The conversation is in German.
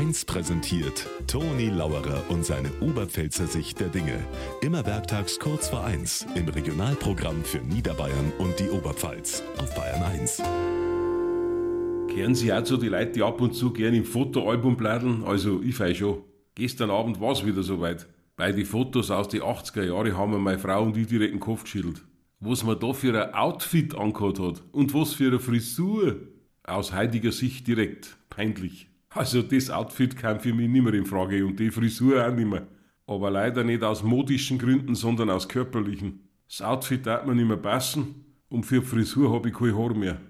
1 präsentiert Toni Lauerer und seine Oberpfälzer Sicht der Dinge. Immer werktags kurz vor 1 im Regionalprogramm für Niederbayern und die Oberpfalz auf Bayern 1. Kehren Sie auch so die Leute, die ab und zu gern im Fotoalbum bleiben? Also ich fei schon. Gestern Abend war es wieder soweit. Bei den Fotos aus den 80er Jahren haben mir meine Frau und ich direkt den Kopf geschüttelt. Was man da für ein Outfit angehört hat und was für eine Frisur. Aus heutiger Sicht direkt peinlich. Also das Outfit kam für mich nimmer in Frage und die Frisur auch nimmer. Aber leider nicht aus modischen Gründen, sondern aus körperlichen. Das Outfit darf mir nicht mehr passen und für die Frisur habe ich kein Haar mehr.